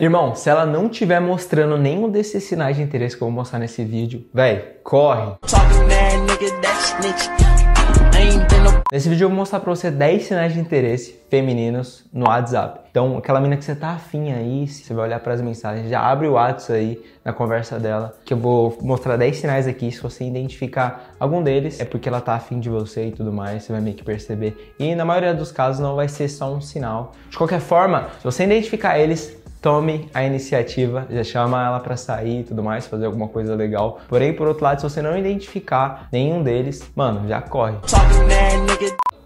Irmão, se ela não estiver mostrando nenhum desses sinais de interesse que eu vou mostrar nesse vídeo, véi, corre! Nesse vídeo eu vou mostrar pra você 10 sinais de interesse femininos no WhatsApp. Então, aquela menina que você tá afim aí, você vai olhar para as mensagens, já abre o WhatsApp aí na conversa dela, que eu vou mostrar 10 sinais aqui. Se você identificar algum deles, é porque ela tá afim de você e tudo mais, você vai meio que perceber. E na maioria dos casos não vai ser só um sinal. De qualquer forma, se você identificar eles, tome a iniciativa, já chama ela para sair e tudo mais, fazer alguma coisa legal. Porém, por outro lado, se você não identificar nenhum deles, mano, já corre.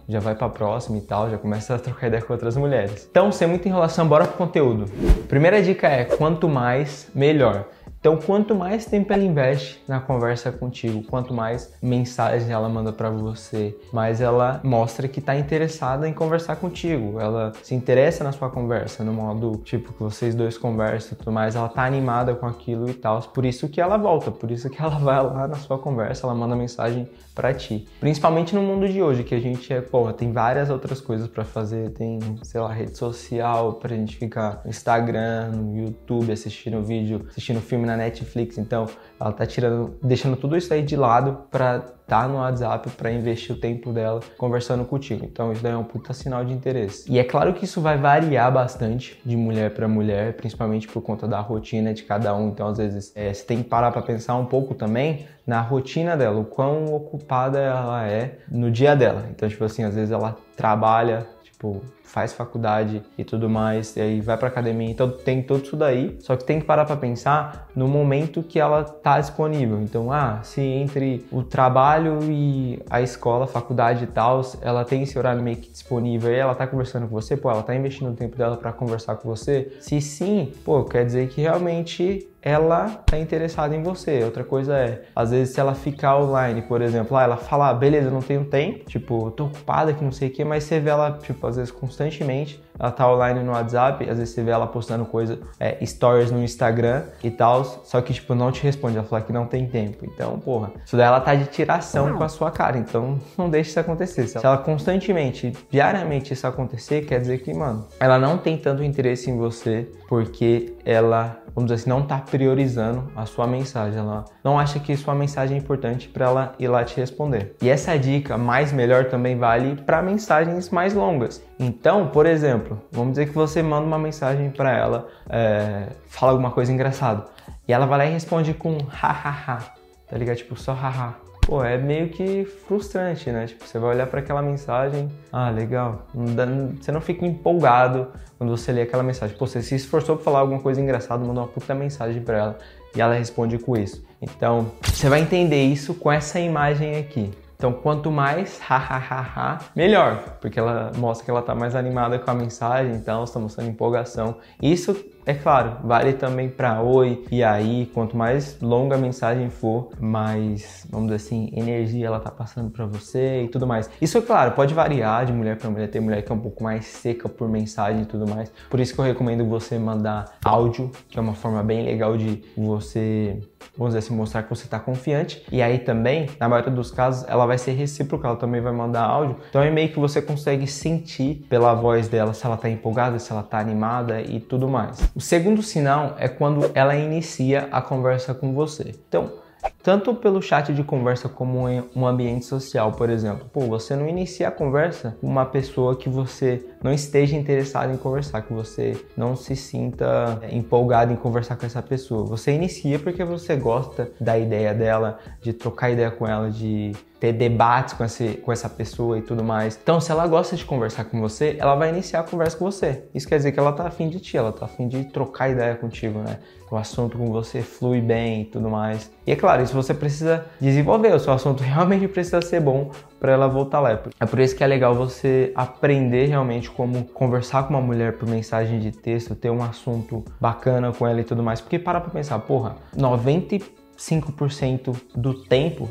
Já vai pra próxima e tal, já começa a trocar ideia com outras mulheres. Então, sem muita enrolação, bora pro conteúdo. Primeira dica é: quanto mais, melhor. Então, quanto mais tempo ela investe na conversa contigo, quanto mais mensagens ela manda para você, mais ela mostra que está interessada em conversar contigo. Ela se interessa na sua conversa, no modo tipo que vocês dois conversam tudo mais, ela tá animada com aquilo e tal. Por isso que ela volta, por isso que ela vai lá na sua conversa, ela manda mensagem para ti. Principalmente no mundo de hoje, que a gente é, pô, tem várias outras coisas para fazer, tem, sei lá, rede social pra gente ficar no Instagram, no YouTube, assistindo vídeo, assistindo filme na Netflix. Então, ela tá tirando, deixando tudo isso aí de lado para tá no WhatsApp para investir o tempo dela conversando contigo. Então isso daí é um puta sinal de interesse. E é claro que isso vai variar bastante de mulher para mulher, principalmente por conta da rotina de cada um. Então às vezes é, você tem que parar para pensar um pouco também na rotina dela, o quão ocupada ela é no dia dela. Então tipo assim, às vezes ela trabalha tipo, faz faculdade e tudo mais, e aí vai pra academia, então tem tudo isso daí, só que tem que parar pra pensar no momento que ela tá disponível. Então, ah, se entre o trabalho e a escola, faculdade e tal, ela tem esse horário meio que disponível e ela tá conversando com você, pô, ela tá investindo o tempo dela para conversar com você? Se sim, pô, quer dizer que realmente ela tá interessada em você. Outra coisa é, às vezes se ela ficar online, por exemplo, ah, ela fala, ah, beleza, não tenho tempo, tipo, tô ocupada que não sei o que, mas você vê ela, tipo, às vezes constantemente, ela tá online no WhatsApp, às vezes você vê ela postando coisa, é, stories no Instagram e tal, só que, tipo, não te responde, ela fala que não tem tempo. Então, porra, isso daí ela tá de tiração com a sua cara, então não deixe isso acontecer. Se ela constantemente, diariamente isso acontecer, quer dizer que, mano, ela não tem tanto interesse em você porque ela vamos dizer assim, não está priorizando a sua mensagem. Ela não acha que sua mensagem é importante para ela ir lá te responder. E essa dica mais melhor também vale para mensagens mais longas. Então, por exemplo, vamos dizer que você manda uma mensagem para ela, é, fala alguma coisa engraçada, e ela vai lá e responde com hahaha, tá ligado? Tipo, só haha pô, é meio que frustrante, né? Tipo, você vai olhar para aquela mensagem, ah, legal. você não fica empolgado quando você lê aquela mensagem. Pô, você se esforçou para falar alguma coisa engraçada, mandou uma puta mensagem para ela e ela responde com isso. Então, você vai entender isso com essa imagem aqui. Então, quanto mais ha, melhor, porque ela mostra que ela está mais animada com a mensagem, então está mostrando empolgação. Isso é claro, vale também para oi e aí, quanto mais longa a mensagem for, mais, vamos dizer assim, energia ela tá passando para você e tudo mais. Isso é claro, pode variar de mulher para mulher, tem mulher que é um pouco mais seca por mensagem e tudo mais. Por isso que eu recomendo você mandar áudio, que é uma forma bem legal de você, vamos dizer assim, mostrar que você tá confiante. E aí também, na maioria dos casos, ela vai ser recíproca, ela também vai mandar áudio. Então é meio que você consegue sentir pela voz dela se ela tá empolgada, se ela tá animada e tudo mais. O segundo sinal é quando ela inicia a conversa com você. Então, tanto pelo chat de conversa como em um ambiente social, por exemplo. Pô, você não inicia a conversa com uma pessoa que você não esteja interessado em conversar, que você não se sinta é, empolgado em conversar com essa pessoa. Você inicia porque você gosta da ideia dela, de trocar ideia com ela, de ter debates com, esse, com essa pessoa e tudo mais. Então, se ela gosta de conversar com você, ela vai iniciar a conversa com você. Isso quer dizer que ela tá afim de ti, ela tá afim de trocar ideia contigo, né? O assunto com você flui bem e tudo mais. E é claro, isso você precisa desenvolver, o seu assunto realmente precisa ser bom para ela voltar lá. É por isso que é legal você aprender realmente como conversar com uma mulher por mensagem de texto, ter um assunto bacana com ela e tudo mais. Porque para pra pensar, porra, 95% do tempo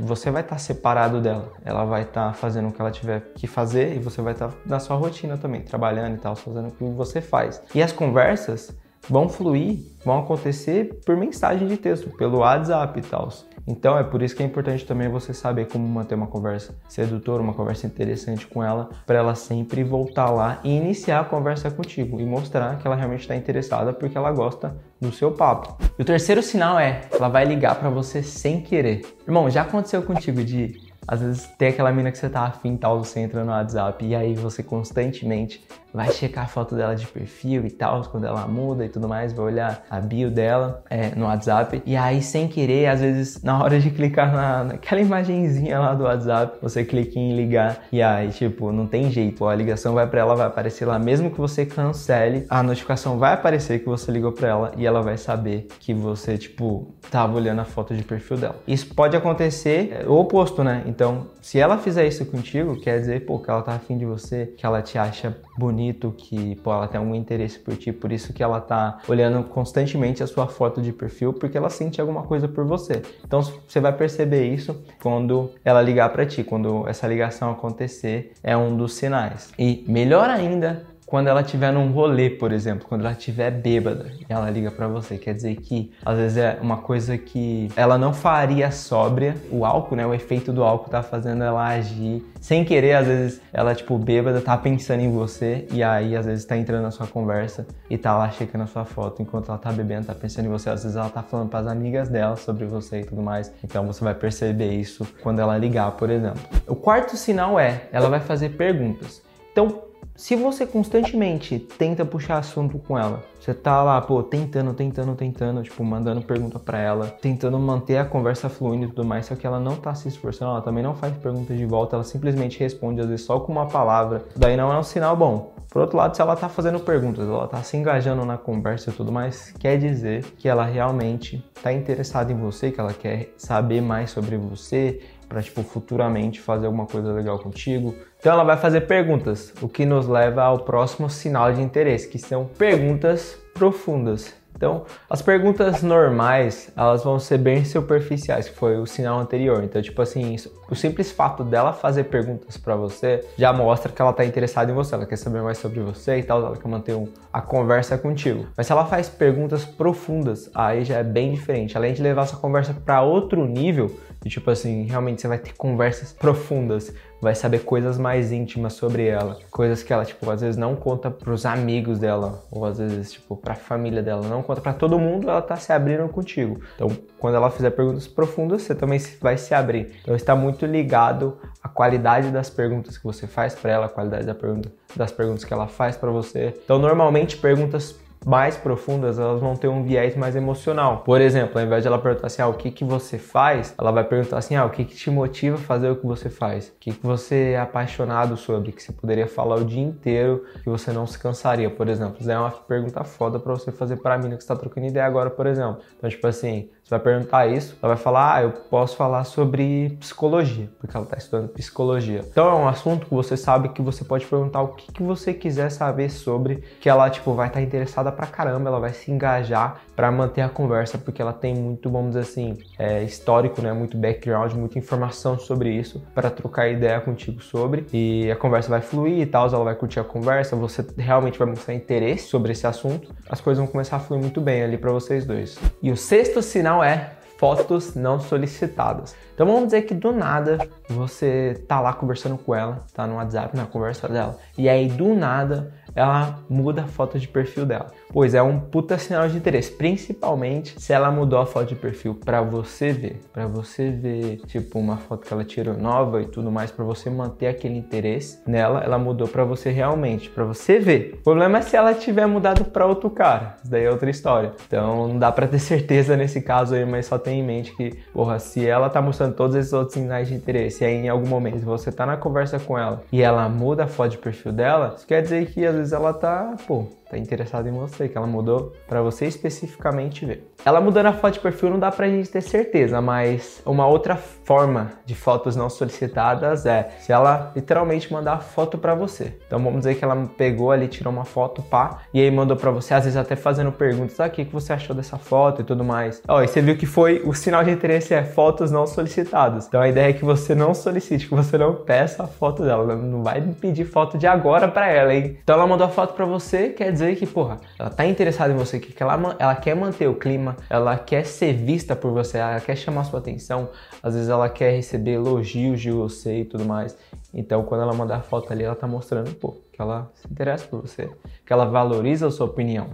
você vai estar tá separado dela. Ela vai estar tá fazendo o que ela tiver que fazer e você vai estar tá na sua rotina também, trabalhando e tal, fazendo o que você faz. E as conversas vão fluir, vão acontecer por mensagem de texto, pelo WhatsApp e tal. Então é por isso que é importante também você saber como manter uma conversa sedutora, uma conversa interessante com ela, para ela sempre voltar lá e iniciar a conversa contigo e mostrar que ela realmente está interessada porque ela gosta do seu papo. E o terceiro sinal é, ela vai ligar para você sem querer. Irmão, já aconteceu contigo de às vezes tem aquela mina que você tá afim tal, você entra no WhatsApp e aí você constantemente vai checar a foto dela de perfil e tal, quando ela muda e tudo mais, vai olhar a bio dela é, no WhatsApp. E aí, sem querer, às vezes, na hora de clicar na, naquela imagenzinha lá do WhatsApp, você clica em ligar e aí, tipo, não tem jeito. A ligação vai para ela, vai aparecer lá. Mesmo que você cancele, a notificação vai aparecer que você ligou para ela e ela vai saber que você, tipo, tava olhando a foto de perfil dela. Isso pode acontecer é, o oposto, né? Então, se ela fizer isso contigo, quer dizer, pô, que ela tá afim de você, que ela te acha bonito, que pô, ela tem algum interesse por ti, por isso que ela tá olhando constantemente a sua foto de perfil, porque ela sente alguma coisa por você. Então você vai perceber isso quando ela ligar para ti, quando essa ligação acontecer, é um dos sinais. E melhor ainda, quando ela estiver num rolê, por exemplo, quando ela estiver bêbada e ela liga para você, quer dizer que às vezes é uma coisa que ela não faria sóbria, o álcool, né, o efeito do álcool tá fazendo ela agir sem querer, às vezes ela tipo bêbada tá pensando em você e aí às vezes tá entrando na sua conversa e tá lá checando a sua foto enquanto ela tá bebendo, tá pensando em você, às vezes ela tá falando para as amigas dela sobre você e tudo mais. Então você vai perceber isso quando ela ligar, por exemplo. O quarto sinal é, ela vai fazer perguntas. Então, se você constantemente tenta puxar assunto com ela, você tá lá, pô, tentando, tentando, tentando, tipo, mandando pergunta para ela, tentando manter a conversa fluindo e tudo mais, só que ela não tá se esforçando, ela também não faz perguntas de volta, ela simplesmente responde às vezes só com uma palavra. Daí não é um sinal bom. Por outro lado, se ela tá fazendo perguntas, ela tá se engajando na conversa e tudo mais, quer dizer que ela realmente tá interessada em você, que ela quer saber mais sobre você, para tipo futuramente fazer alguma coisa legal contigo. Então ela vai fazer perguntas, o que nos leva ao próximo sinal de interesse, que são perguntas profundas. Então, as perguntas normais, elas vão ser bem superficiais, que foi o sinal anterior. Então, tipo assim, o simples fato dela fazer perguntas para você já mostra que ela tá interessada em você, ela quer saber mais sobre você e tal, ela quer manter um, a conversa contigo. Mas se ela faz perguntas profundas, aí já é bem diferente. Além de levar essa conversa para outro nível, e tipo assim, realmente você vai ter conversas profundas, vai saber coisas mais íntimas sobre ela, coisas que ela tipo às vezes não conta pros amigos dela ou às vezes tipo pra família dela, não conta para todo mundo, ela tá se abrindo contigo. Então, quando ela fizer perguntas profundas, você também vai se abrir. Então, está muito ligado à qualidade das perguntas que você faz para ela, a qualidade da pergunta, das perguntas que ela faz para você. Então, normalmente perguntas mais profundas, elas vão ter um viés mais emocional. Por exemplo, ao invés de ela perguntar assim, ah, o que que você faz? Ela vai perguntar assim, ah, o que que te motiva a fazer o que você faz? O que que você é apaixonado sobre? Que você poderia falar o dia inteiro que você não se cansaria, por exemplo. Isso é uma pergunta foda para você fazer para mina que está trocando ideia agora, por exemplo. Então, tipo assim, você vai perguntar isso, ela vai falar, ah, eu posso falar sobre psicologia, porque ela está estudando psicologia. Então é um assunto que você sabe que você pode perguntar o que, que você quiser saber sobre, que ela, tipo, vai estar tá interessada pra caramba, ela vai se engajar para manter a conversa, porque ela tem muito, vamos dizer assim, é, histórico, né, muito background, muita informação sobre isso, para trocar ideia contigo sobre, e a conversa vai fluir e tal, ela vai curtir a conversa, você realmente vai mostrar interesse sobre esse assunto, as coisas vão começar a fluir muito bem ali para vocês dois. E o sexto sinal não é fotos não solicitadas. Então vamos dizer que do nada você tá lá conversando com ela, tá no WhatsApp na conversa dela, e aí do nada ela muda a foto de perfil dela. Pois é um puta sinal de interesse, principalmente se ela mudou a foto de perfil para você ver, para você ver, tipo, uma foto que ela tirou nova e tudo mais para você manter aquele interesse nela, ela mudou para você realmente, para você ver. O problema é se ela tiver mudado para outro cara. Isso daí é outra história. Então não dá para ter certeza nesse caso aí, mas só tem em mente que, porra, se ela tá mostrando todos esses outros sinais de interesse. E aí em algum momento você tá na conversa com ela e ela muda a foto de perfil dela, isso quer dizer que às vezes ela tá, pô, tá interessada em você, que ela mudou para você especificamente ver. Ela mudando a foto de perfil não dá pra gente ter certeza, mas uma outra forma de fotos não solicitadas é se ela literalmente mandar foto para você. Então vamos dizer que ela pegou ali, tirou uma foto, pá, e aí mandou para você, às vezes até fazendo perguntas, ah, o que você achou dessa foto e tudo mais. Ó, e você viu que foi o sinal de interesse é fotos não solicitadas. Então a ideia é que você não solicite, que você não peça a foto dela, não vai pedir foto de agora para ela, hein? Então ela mandou a foto para você, quer dizer dizer que, porra, ela tá interessada em você, que ela, ela quer manter o clima, ela quer ser vista por você, ela quer chamar sua atenção, às vezes ela quer receber elogios de você e tudo mais. Então, quando ela mandar a foto ali, ela tá mostrando, pô, que ela se interessa por você, que ela valoriza a sua opinião.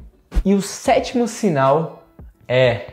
E o sétimo sinal é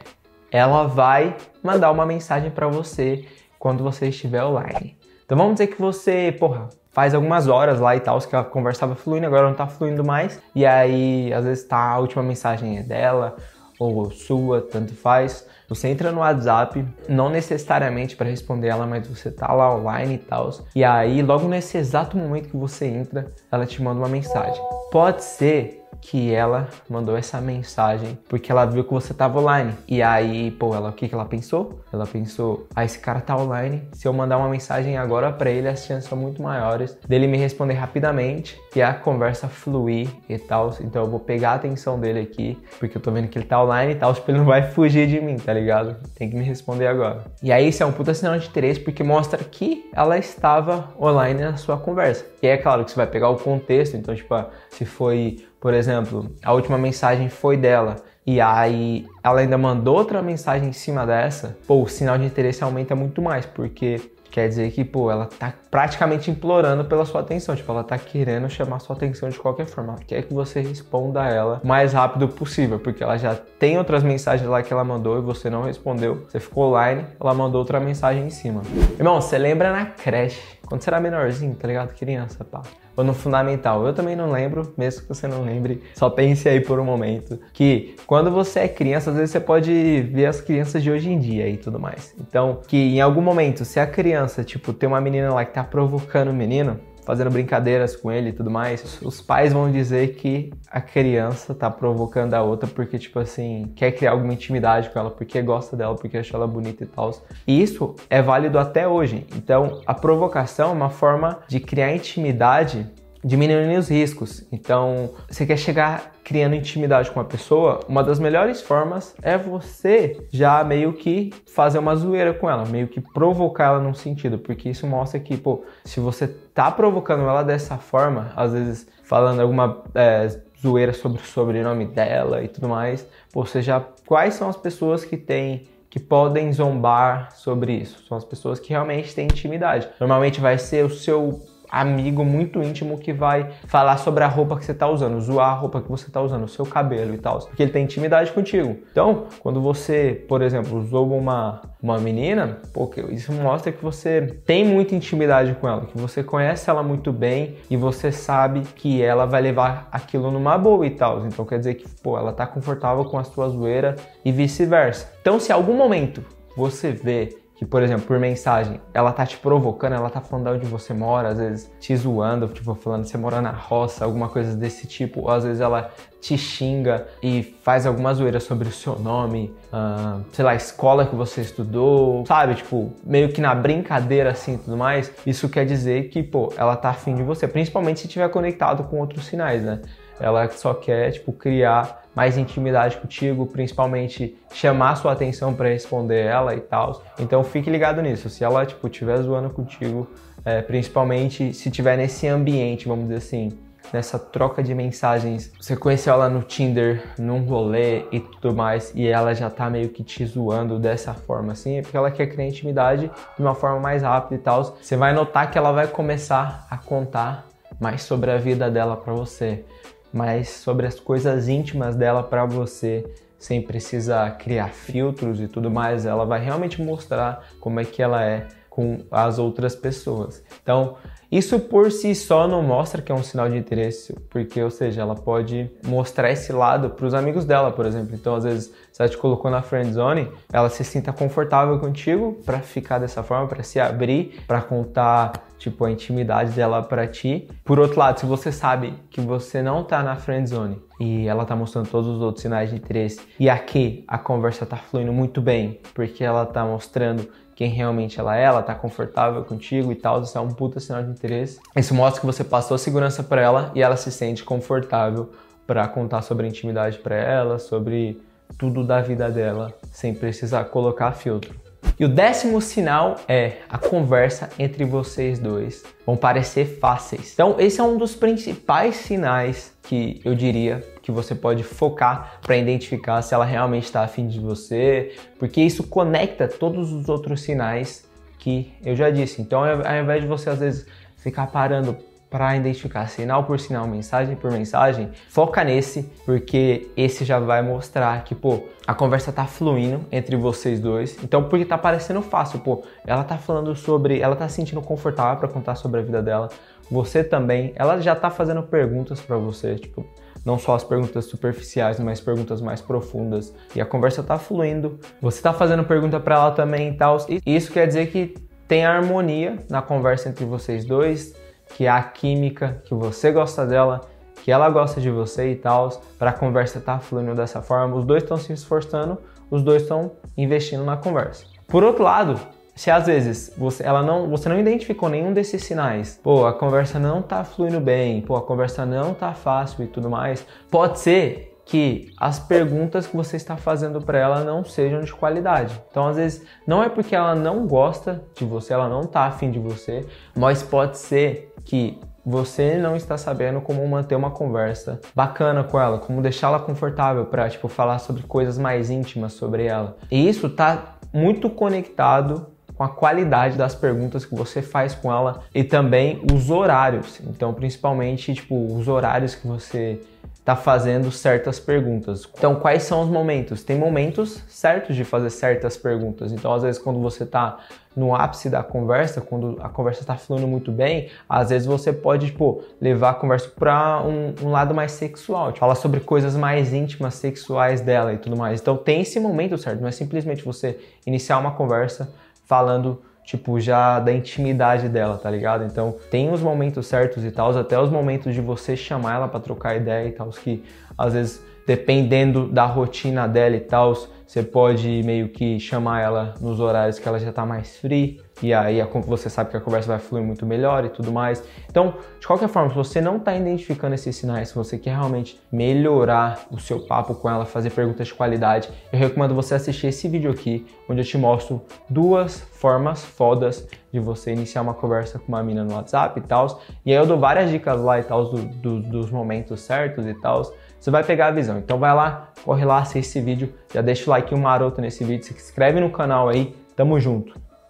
ela vai mandar uma mensagem para você quando você estiver online. Então vamos dizer que você, porra, faz algumas horas lá e tal, que a conversa estava fluindo, agora não tá fluindo mais. E aí, às vezes tá a última mensagem é dela ou sua, tanto faz. Você entra no WhatsApp, não necessariamente para responder ela, mas você tá lá online e tal. E aí, logo nesse exato momento que você entra, ela te manda uma mensagem. Pode ser que ela mandou essa mensagem porque ela viu que você tava online. E aí, pô, ela o que, que ela pensou? Ela pensou: ah, esse cara tá online. Se eu mandar uma mensagem agora para ele, as chances são muito maiores dele me responder rapidamente e a conversa fluir e tal. Então eu vou pegar a atenção dele aqui, porque eu tô vendo que ele tá online e tal, tipo, ele não vai fugir de mim, tá ligado? Tem que me responder agora. E aí, isso é um puta sinal de interesse porque mostra que ela estava online na sua conversa. E é claro que você vai pegar o contexto, então, tipo, se foi por exemplo, a última mensagem foi dela. E aí ela ainda mandou outra mensagem em cima dessa, pô, o sinal de interesse aumenta muito mais, porque quer dizer que, pô, ela tá praticamente implorando pela sua atenção, tipo, ela tá querendo chamar sua atenção de qualquer forma, ela quer que você responda a ela o mais rápido possível, porque ela já tem outras mensagens lá que ela mandou e você não respondeu, você ficou online, ela mandou outra mensagem em cima. Irmão, você lembra na creche, quando você era menorzinho, tá ligado? Criança, pá ou no fundamental. Eu também não lembro, mesmo que você não lembre, só pense aí por um momento. Que quando você é criança, às vezes você pode ver as crianças de hoje em dia e tudo mais. Então, que em algum momento, se a criança, tipo, tem uma menina lá que tá provocando o menino, fazendo brincadeiras com ele e tudo mais, os pais vão dizer que a criança tá provocando a outra porque, tipo assim, quer criar alguma intimidade com ela, porque gosta dela, porque acha ela bonita e tal. E isso é válido até hoje. Então, a provocação é uma forma de criar intimidade diminuindo os riscos. Então, você quer chegar criando intimidade com a pessoa, uma das melhores formas é você já meio que fazer uma zoeira com ela, meio que provocar ela num sentido, porque isso mostra que, pô, se você tá provocando ela dessa forma, às vezes falando alguma é, zoeira sobre o sobrenome dela e tudo mais, você já quais são as pessoas que têm que podem zombar sobre isso. São as pessoas que realmente têm intimidade. Normalmente vai ser o seu amigo muito íntimo que vai falar sobre a roupa que você está usando, zoar a roupa que você está usando, o seu cabelo e tal, porque ele tem intimidade contigo. Então, quando você, por exemplo, usou uma, uma menina, pô, isso mostra que você tem muita intimidade com ela, que você conhece ela muito bem e você sabe que ela vai levar aquilo numa boa e tal. Então quer dizer que, pô, ela tá confortável com a sua zoeira e vice-versa. Então, se algum momento você vê que, por exemplo, por mensagem, ela tá te provocando, ela tá falando de onde você mora, às vezes te zoando, tipo, falando que você mora na roça, alguma coisa desse tipo, ou às vezes ela te xinga e faz alguma zoeira sobre o seu nome, uh, sei lá, escola que você estudou, sabe? Tipo, meio que na brincadeira assim tudo mais, isso quer dizer que, pô, ela tá afim de você, principalmente se tiver conectado com outros sinais, né? Ela só quer, tipo, criar mais intimidade contigo, principalmente chamar sua atenção para responder ela e tal. Então fique ligado nisso. Se ela, tipo, estiver zoando contigo, é, principalmente se tiver nesse ambiente, vamos dizer assim, nessa troca de mensagens, você conheceu ela no Tinder, num rolê e tudo mais, e ela já tá meio que te zoando dessa forma assim, é porque ela quer criar intimidade de uma forma mais rápida e tal. Você vai notar que ela vai começar a contar mais sobre a vida dela para você mas sobre as coisas íntimas dela para você, sem precisar criar filtros e tudo mais, ela vai realmente mostrar como é que ela é com as outras pessoas. Então, isso por si só não mostra que é um sinal de interesse, porque, ou seja, ela pode mostrar esse lado para os amigos dela, por exemplo. Então, às vezes, se ela te colocou na friend zone, ela se sinta confortável contigo para ficar dessa forma, para se abrir, para contar tipo a intimidade dela para ti. Por outro lado, se você sabe que você não tá na friend zone e ela tá mostrando todos os outros sinais de interesse e aqui a conversa tá fluindo muito bem, porque ela tá mostrando quem realmente ela é, ela tá confortável contigo e tal, isso é um puta sinal de interesse. Isso mostra que você passou a segurança para ela e ela se sente confortável para contar sobre a intimidade para ela, sobre tudo da vida dela, sem precisar colocar filtro. E o décimo sinal é a conversa entre vocês dois. Vão parecer fáceis. Então, esse é um dos principais sinais que eu diria que você pode focar para identificar se ela realmente está afim de você, porque isso conecta todos os outros sinais que eu já disse. Então, ao invés de você às vezes ficar parando para identificar sinal por sinal, mensagem por mensagem, foca nesse, porque esse já vai mostrar que, pô, a conversa tá fluindo entre vocês dois. Então, porque tá parecendo fácil, pô, ela tá falando sobre, ela tá se sentindo confortável para contar sobre a vida dela. Você também, ela já tá fazendo perguntas para você, tipo, não só as perguntas superficiais, mas perguntas mais profundas. E a conversa tá fluindo. Você tá fazendo pergunta para ela também e tal. E isso quer dizer que tem harmonia na conversa entre vocês dois que a química, que você gosta dela, que ela gosta de você e tal, para a conversa estar tá fluindo dessa forma. Os dois estão se esforçando, os dois estão investindo na conversa. Por outro lado, se às vezes você, ela não, você não identificou nenhum desses sinais, pô, a conversa não tá fluindo bem, pô, a conversa não tá fácil e tudo mais, pode ser que as perguntas que você está fazendo para ela não sejam de qualidade. Então, às vezes, não é porque ela não gosta de você, ela não tá afim de você, mas pode ser que você não está sabendo como manter uma conversa bacana com ela, como deixá-la confortável para tipo falar sobre coisas mais íntimas sobre ela. E isso tá muito conectado com a qualidade das perguntas que você faz com ela e também os horários. Então, principalmente, tipo, os horários que você está fazendo certas perguntas. Então, quais são os momentos? Tem momentos certos de fazer certas perguntas. Então, às vezes, quando você está no ápice da conversa, quando a conversa está fluindo muito bem, às vezes você pode tipo, levar a conversa para um, um, lado mais sexual, tipo, falar sobre coisas mais íntimas, sexuais dela e tudo mais. Então, tem esse momento certo, não é simplesmente você iniciar uma conversa falando tipo, já da intimidade dela, tá ligado? Então, tem os momentos certos e tal, até os momentos de você chamar ela para trocar ideia e tal, que às vezes, dependendo da rotina dela e tal, você pode meio que chamar ela nos horários que ela já está mais free, e aí você sabe que a conversa vai fluir muito melhor e tudo mais. Então, de qualquer forma, se você não está identificando esses sinais, se você quer realmente melhorar o seu papo com ela, fazer perguntas de qualidade, eu recomendo você assistir esse vídeo aqui, onde eu te mostro duas formas fodas de você iniciar uma conversa com uma mina no WhatsApp e tal. E aí eu dou várias dicas lá e tal, do, do, dos momentos certos e tal você vai pegar a visão. Então vai lá, corre lá, assiste esse vídeo, já deixa o like maroto nesse vídeo, se inscreve no canal aí, tamo junto.